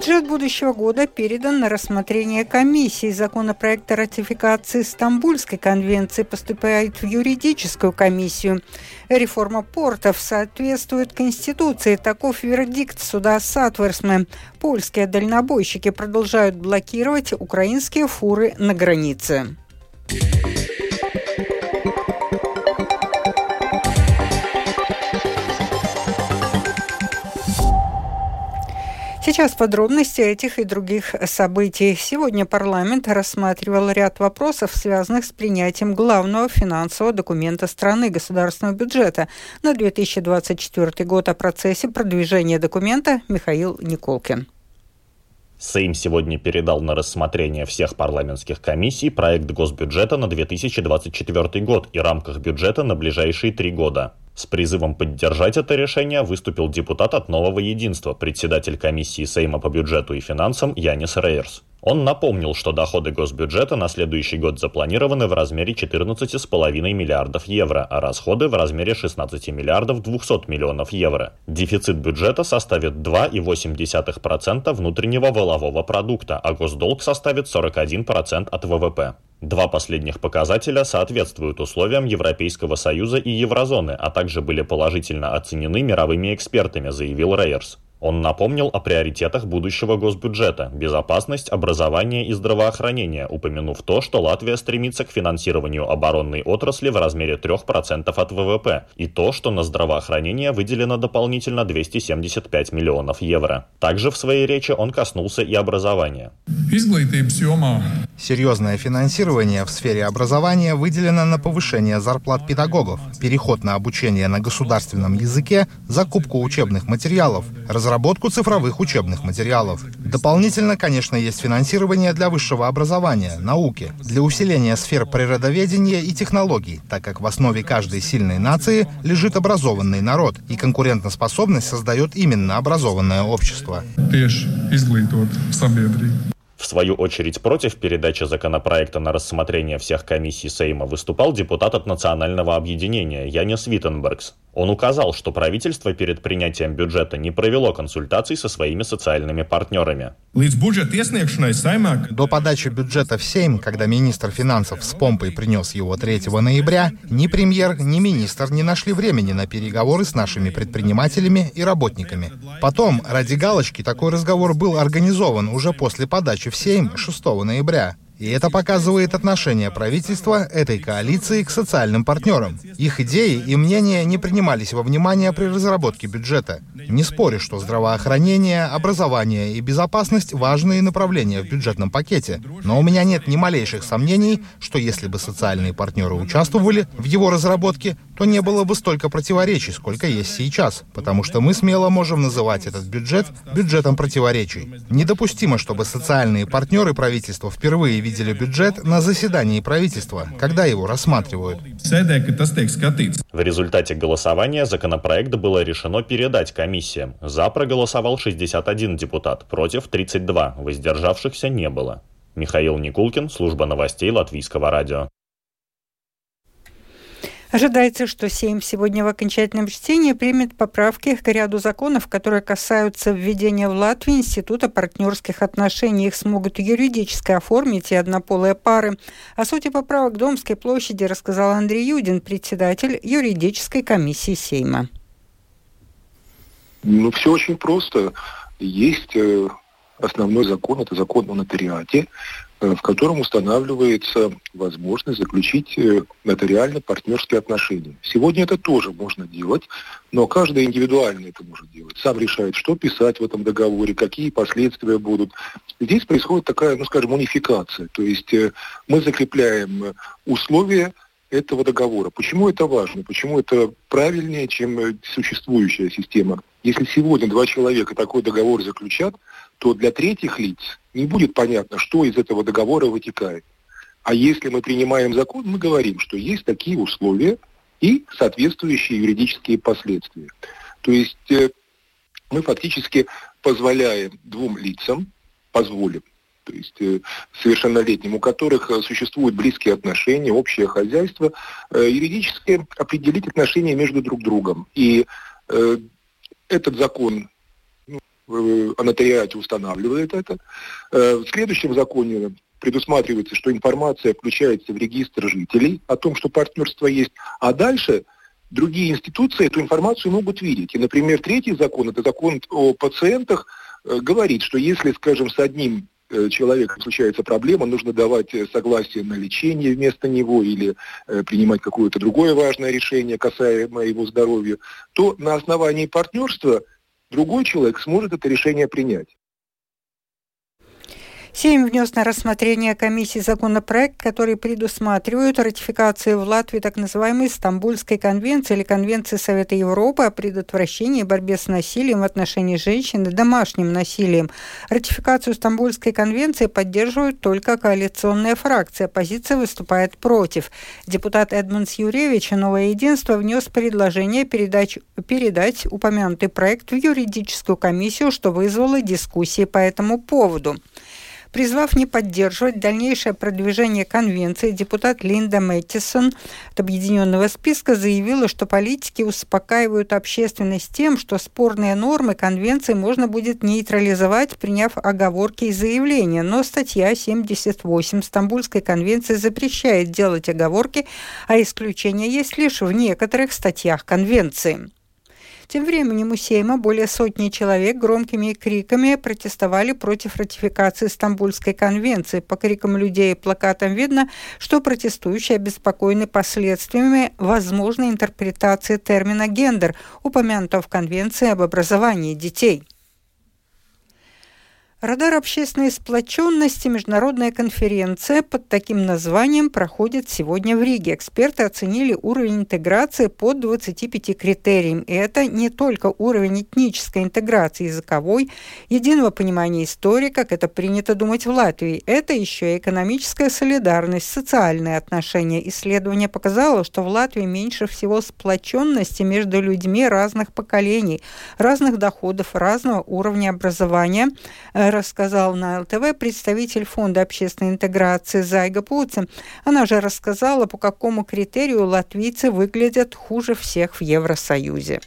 Бюджет будущего года передан на рассмотрение комиссии. Законопроект о ратификации Стамбульской конвенции поступает в юридическую комиссию. Реформа портов соответствует Конституции. Таков вердикт суда Сатверсме. Польские дальнобойщики продолжают блокировать украинские фуры на границе. Сейчас подробности этих и других событий. Сегодня парламент рассматривал ряд вопросов, связанных с принятием главного финансового документа страны государственного бюджета на 2024 год. О процессе продвижения документа Михаил Николкин. Сейм сегодня передал на рассмотрение всех парламентских комиссий проект госбюджета на 2024 год и рамках бюджета на ближайшие три года. С призывом поддержать это решение выступил депутат от «Нового единства», председатель комиссии Сейма по бюджету и финансам Янис Рейерс. Он напомнил, что доходы госбюджета на следующий год запланированы в размере 14,5 миллиардов евро, а расходы в размере 16 миллиардов 200 миллионов евро. Дефицит бюджета составит 2,8% внутреннего волового продукта, а госдолг составит 41% от ВВП. Два последних показателя соответствуют условиям Европейского Союза и еврозоны, а также были положительно оценены мировыми экспертами, заявил Рейерс. Он напомнил о приоритетах будущего госбюджета – безопасность, образование и здравоохранение, упомянув то, что Латвия стремится к финансированию оборонной отрасли в размере 3% от ВВП, и то, что на здравоохранение выделено дополнительно 275 миллионов евро. Также в своей речи он коснулся и образования. Серьезное финансирование в сфере образования выделено на повышение зарплат педагогов, переход на обучение на государственном языке, закупку учебных материалов, разработку разработку цифровых учебных материалов. Дополнительно, конечно, есть финансирование для высшего образования, науки, для усиления сфер природоведения и технологий, так как в основе каждой сильной нации лежит образованный народ, и конкурентоспособность создает именно образованное общество. В свою очередь против передачи законопроекта на рассмотрение всех комиссий Сейма выступал депутат от Национального объединения Янис Виттенбергс. Он указал, что правительство перед принятием бюджета не провело консультаций со своими социальными партнерами. До подачи бюджета в Сейм, когда министр финансов с помпой принес его 3 ноября, ни премьер, ни министр не нашли времени на переговоры с нашими предпринимателями и работниками. Потом, ради галочки, такой разговор был организован уже после подачи в Сейм 6 ноября. И это показывает отношение правительства этой коалиции к социальным партнерам. Их идеи и мнения не принимались во внимание при разработке бюджета. Не спорю, что здравоохранение, образование и безопасность – важные направления в бюджетном пакете. Но у меня нет ни малейших сомнений, что если бы социальные партнеры участвовали в его разработке, то не было бы столько противоречий, сколько есть сейчас, потому что мы смело можем называть этот бюджет бюджетом противоречий. Недопустимо, чтобы социальные партнеры правительства впервые видели бюджет на заседании правительства, когда его рассматривают. В результате голосования законопроект было решено передать комиссиям. За проголосовал 61 депутат, против 32, воздержавшихся не было. Михаил Никулкин, служба новостей Латвийского радио. Ожидается, что Сейм сегодня в окончательном чтении примет поправки к ряду законов, которые касаются введения в Латвии Института партнерских отношений. Их смогут юридически оформить и однополые пары. О сути поправок Домской площади рассказал Андрей Юдин, председатель юридической комиссии Сейма. Ну, все очень просто. Есть э, основной закон, это закон о нотариате, в котором устанавливается возможность заключить э, нотариально партнерские отношения. Сегодня это тоже можно делать, но каждый индивидуально это может делать. Сам решает, что писать в этом договоре, какие последствия будут. Здесь происходит такая, ну скажем, унификация. То есть э, мы закрепляем условия этого договора. Почему это важно? Почему это правильнее, чем существующая система? Если сегодня два человека такой договор заключат, то для третьих лиц не будет понятно, что из этого договора вытекает. А если мы принимаем закон, мы говорим, что есть такие условия и соответствующие юридические последствия. То есть э, мы фактически позволяем двум лицам, позволим, то есть э, совершеннолетним, у которых э, существуют близкие отношения, общее хозяйство, э, юридически определить отношения между друг другом. И э, этот закон о нотариате устанавливает это. В следующем законе предусматривается, что информация включается в регистр жителей о том, что партнерство есть, а дальше другие институции эту информацию могут видеть. И, например, третий закон, это закон о пациентах, говорит, что если, скажем, с одним Э, человека случается проблема, нужно давать э, согласие на лечение вместо него или э, принимать какое-то другое важное решение, касаемое его здоровья, то на основании партнерства другой человек сможет это решение принять. Сейм внес на рассмотрение комиссии законопроект, который предусматривает ратификацию в Латвии так называемой Стамбульской конвенции или Конвенции Совета Европы о предотвращении и борьбе с насилием в отношении женщин и домашним насилием. Ратификацию Стамбульской конвенции поддерживают только коалиционная фракция. Оппозиция выступает против. Депутат Эдмундс Юревич «Новое единство» внес предложение передать, передать упомянутый проект в юридическую комиссию, что вызвало дискуссии по этому поводу. Призвав не поддерживать дальнейшее продвижение конвенции, депутат Линда Мэттисон от Объединенного списка заявила, что политики успокаивают общественность тем, что спорные нормы конвенции можно будет нейтрализовать, приняв оговорки и заявления. Но статья 78 Стамбульской конвенции запрещает делать оговорки, а исключения есть лишь в некоторых статьях конвенции. Тем временем у Сейма более сотни человек громкими криками протестовали против ратификации Стамбульской конвенции. По крикам людей и плакатам видно, что протестующие обеспокоены последствиями возможной интерпретации термина «гендер», упомянутого в Конвенции об образовании детей. Радар общественной сплоченности международная конференция под таким названием проходит сегодня в Риге. Эксперты оценили уровень интеграции по 25 критериям. И это не только уровень этнической интеграции, языковой, единого понимания истории, как это принято думать в Латвии. Это еще и экономическая солидарность, социальные отношения. Исследование показало, что в Латвии меньше всего сплоченности между людьми разных поколений, разных доходов, разного уровня образования – рассказал на ЛТВ представитель Фонда общественной интеграции Зайга Пуцин. Она же рассказала, по какому критерию латвийцы выглядят хуже всех в Евросоюзе.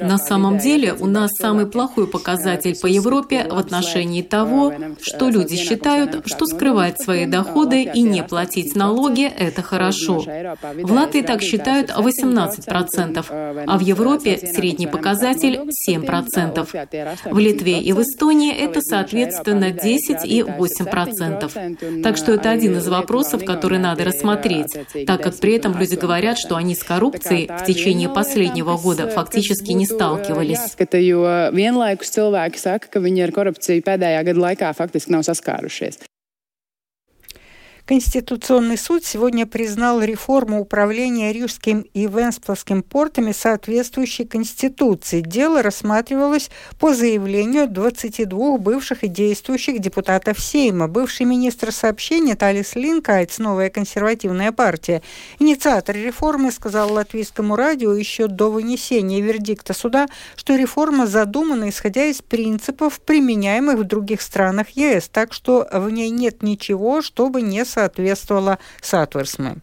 На самом деле у нас самый плохой показатель по Европе в отношении того, что люди считают, что скрывать свои доходы и не платить налоги – это хорошо. В Латвии так считают 18%, а в Европе средний показатель 7%. В Литве и в Эстонии это, соответственно, 10 и 8%. Так что это один из вопросов, который надо рассмотреть, так как при этом люди говорят, что они с коррупцией в течение течение последнего года фактически не сталкивались. Конституционный суд сегодня признал реформу управления Рижским и Венспилским портами, соответствующей Конституции. Дело рассматривалось по заявлению 22 бывших и действующих депутатов Сейма. Бывший министр сообщения Талис Линкайтс, новая консервативная партия, инициатор реформы, сказал латвийскому радио еще до вынесения вердикта суда, что реформа задумана исходя из принципов, применяемых в других странах ЕС, так что в ней нет ничего, чтобы не соответствовать соответствовала сатверсме.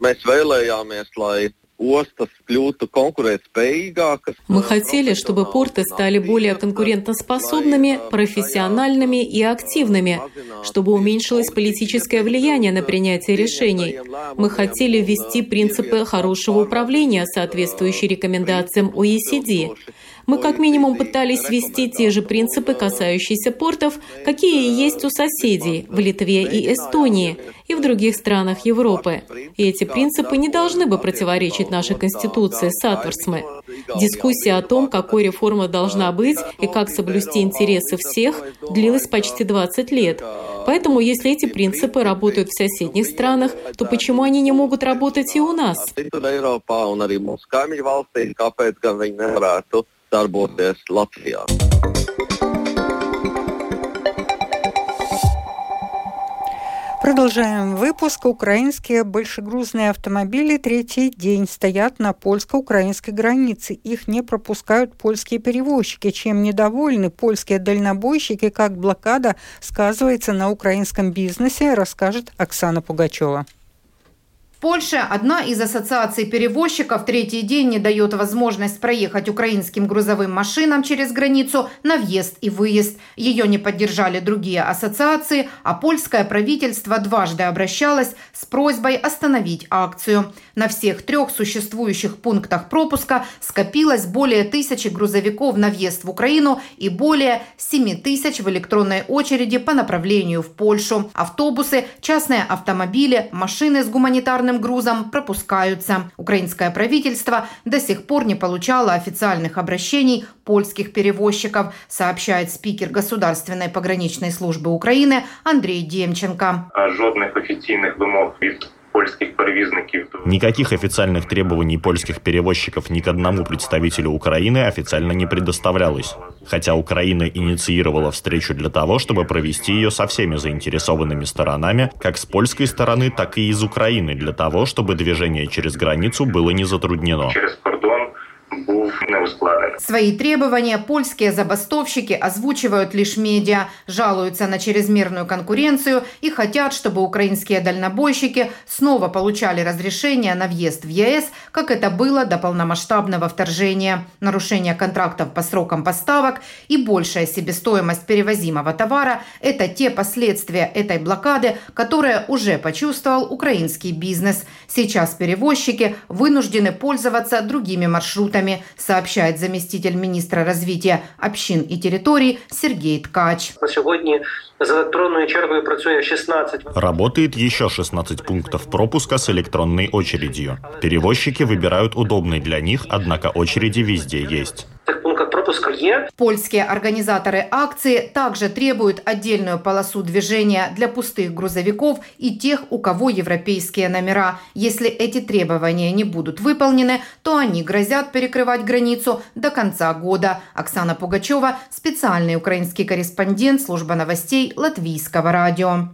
Mēs vēlējāmies, lai мы хотели, чтобы порты стали более конкурентоспособными, профессиональными и активными, чтобы уменьшилось политическое влияние на принятие решений. Мы хотели ввести принципы хорошего управления, соответствующие рекомендациям OECD. Мы как минимум пытались ввести те же принципы, касающиеся портов, какие есть у соседей в Литве и Эстонии и в других странах Европы. И эти принципы не должны бы противоречить нашей Конституции Сатворсмы. Дискуссия о том, какой реформа должна быть и как соблюсти интересы всех, длилась почти 20 лет. Поэтому, если эти принципы работают в соседних странах, то почему они не могут работать и у нас? Darboties Latvijā. Продолжаем выпуск. Украинские большегрузные автомобили третий день стоят на польско-украинской границе. Их не пропускают польские перевозчики. Чем недовольны польские дальнобойщики, как блокада сказывается на украинском бизнесе, расскажет Оксана Пугачева. Польше одна из ассоциаций перевозчиков третий день не дает возможность проехать украинским грузовым машинам через границу на въезд и выезд. Ее не поддержали другие ассоциации, а польское правительство дважды обращалось с просьбой остановить акцию. На всех трех существующих пунктах пропуска скопилось более тысячи грузовиков на въезд в Украину и более 7 тысяч в электронной очереди по направлению в Польшу. Автобусы, частные автомобили, машины с гуманитарным грузом пропускаются. Украинское правительство до сих пор не получало официальных обращений польских перевозчиков, сообщает спикер Государственной пограничной службы Украины Андрей Демченко. Жодних офіційних вимог від польских перевізників. Никаких официальных требований польских перевозчиков ни к одному представителю Украины официально не предоставлялось. Хотя Украина инициировала встречу для того, чтобы провести ее со всеми заинтересованными сторонами, как с польской стороны, так и из Украины, для того, чтобы движение через границу было не затруднено. Через Свои требования польские забастовщики озвучивают лишь медиа, жалуются на чрезмерную конкуренцию и хотят, чтобы украинские дальнобойщики снова получали разрешение на въезд в ЕС, как это было до полномасштабного вторжения. Нарушение контрактов по срокам поставок и большая себестоимость перевозимого товара – это те последствия этой блокады, которые уже почувствовал украинский бизнес. Сейчас перевозчики вынуждены пользоваться другими маршрутами, сообщает заместитель министра развития общин и территорий Сергей Ткач. На сьогодні з електронною чергою працює 16 Работает еще 16 пунктов пропуска с электронной очередью. Перевозчики выбирают удобный для них, однако очереди везде есть. Пропуска є. Польские организаторы акции также требуют отдельную полосу движения для пустых грузовиков и тех, у кого европейские номера. Если эти требования не будут выполнены, то они грозят перекрывать границу до конца года. Оксана Пугачева, специальный украинский корреспондент служба новостей Латвийского радио.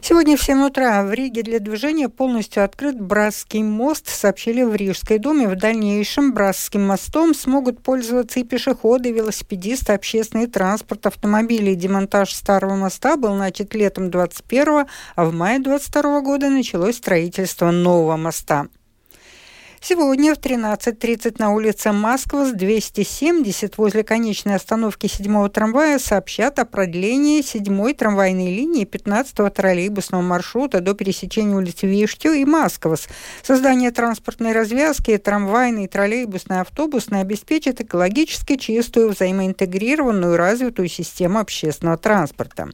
Сегодня в 7 утра в Риге для движения полностью открыт Братский мост, сообщили в Рижской думе. В дальнейшем Братским мостом смогут пользоваться и пешеходы, и велосипедисты, общественный транспорт, автомобили. Демонтаж старого моста был начат летом 21 а в мае 22 года началось строительство нового моста. Сегодня в 13.30 на улице Москва 270 возле конечной остановки 7 трамвая сообщат о продлении 7 трамвайной линии 15 троллейбусного маршрута до пересечения улиц Виштю и Москвас. Создание транспортной развязки трамвайной, троллейбусной, автобусной обеспечит экологически чистую, взаимоинтегрированную развитую систему общественного транспорта.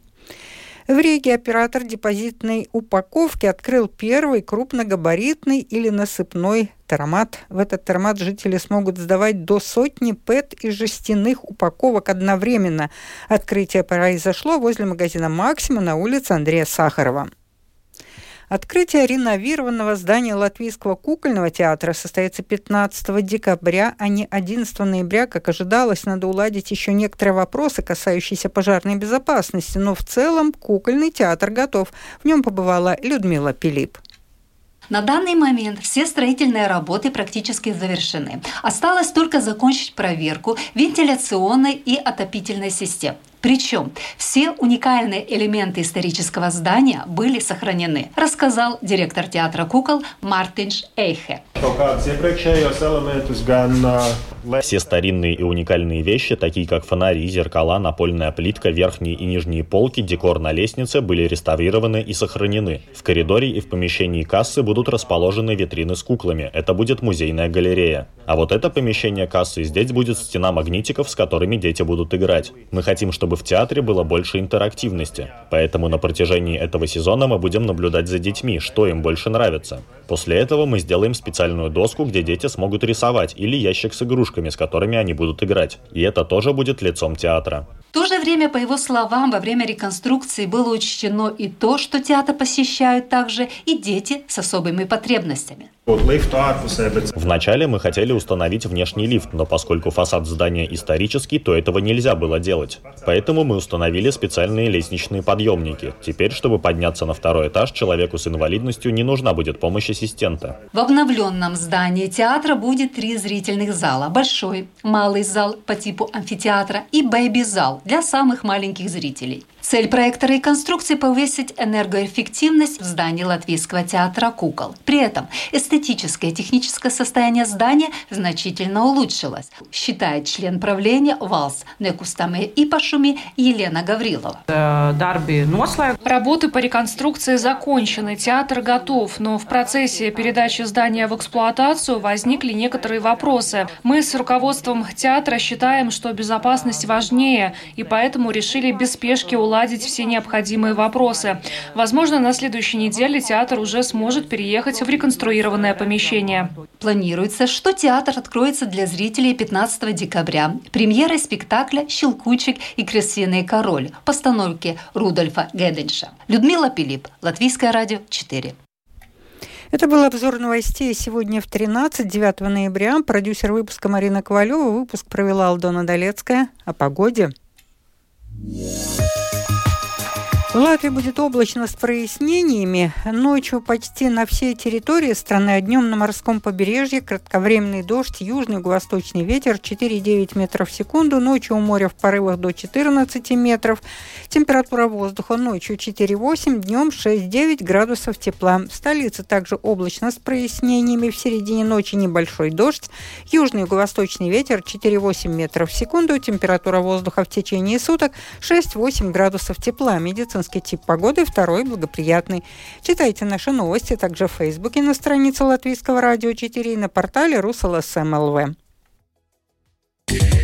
В Риге оператор депозитной упаковки открыл первый крупногабаритный или насыпной таромат. В этот таромат жители смогут сдавать до сотни ПЭТ из жестяных упаковок одновременно. Открытие произошло возле магазина «Максима» на улице Андрея Сахарова. Открытие реновированного здания Латвийского кукольного театра состоится 15 декабря, а не 11 ноября, как ожидалось. Надо уладить еще некоторые вопросы, касающиеся пожарной безопасности, но в целом кукольный театр готов. В нем побывала Людмила Пилип. На данный момент все строительные работы практически завершены. Осталось только закончить проверку вентиляционной и отопительной систем. Причем все уникальные элементы исторического здания были сохранены, рассказал директор театра кукол Мартинш Эйхе. Все старинные и уникальные вещи, такие как фонари, зеркала, напольная плитка, верхние и нижние полки, декор на лестнице, были реставрированы и сохранены. В коридоре и в помещении кассы будут расположены витрины с куклами. Это будет музейная галерея. А вот это помещение кассы, здесь будет стена магнитиков, с которыми дети будут играть. Мы хотим, чтобы в театре было больше интерактивности. Поэтому на протяжении этого сезона мы будем наблюдать за детьми, что им больше нравится. После этого мы сделаем специальную доску, где дети смогут рисовать, или ящик с игрушками, с которыми они будут играть. И это тоже будет лицом театра. В то же время, по его словам, во время реконструкции было учтено и то, что театр посещают также и дети с особыми потребностями. Вначале мы хотели установить внешний лифт, но поскольку фасад здания исторический, то этого нельзя было делать. Поэтому мы установили специальные лестничные подъемники. Теперь, чтобы подняться на второй этаж, человеку с инвалидностью не нужна будет помощь ассистента. В обновленном здании театра будет три зрительных зала. Большой, малый зал по типу амфитеатра и бэйби-зал для самых маленьких зрителей. Цель проекта реконструкции – повысить энергоэффективность в здании Латвийского театра кукол. При этом эстетическое и техническое состояние здания значительно улучшилось, считает член правления ВАЛС Некустаме и Пашуми Елена Гаврилова. Работы по реконструкции закончены, театр готов, но в процессе передачи здания в эксплуатацию возникли некоторые вопросы. Мы с руководством театра считаем, что безопасность важнее, и поэтому решили без спешки уладить уладить все необходимые вопросы. Возможно, на следующей неделе театр уже сможет переехать в реконструированное помещение. Планируется, что театр откроется для зрителей 15 декабря. Премьера спектакля «Щелкучик и крысиный король» постановки Рудольфа Геденша. Людмила Пилип, Латвийское радио 4. Это был обзор новостей сегодня в 13, 9 ноября. Продюсер выпуска Марина Ковалева. Выпуск провела Алдона Долецкая. О погоде. Yeah. В Латвии будет облачно с прояснениями. Ночью почти на всей территории страны, а днем на морском побережье кратковременный дождь, южный юго-восточный ветер 4,9 метров в секунду, ночью у моря в порывах до 14 метров. Температура воздуха ночью 4,8, днем 6,9 градусов тепла. В столице также облачно с прояснениями. В середине ночи небольшой дождь, южный юго-восточный ветер 4,8 метров в секунду, температура воздуха в течение суток 6-8 градусов тепла. Медицинская республиканский тип погоды, второй – благоприятный. Читайте наши новости также в Фейсбуке на странице Латвийского радио 4 и на портале РусЛСМЛВ. Yeah.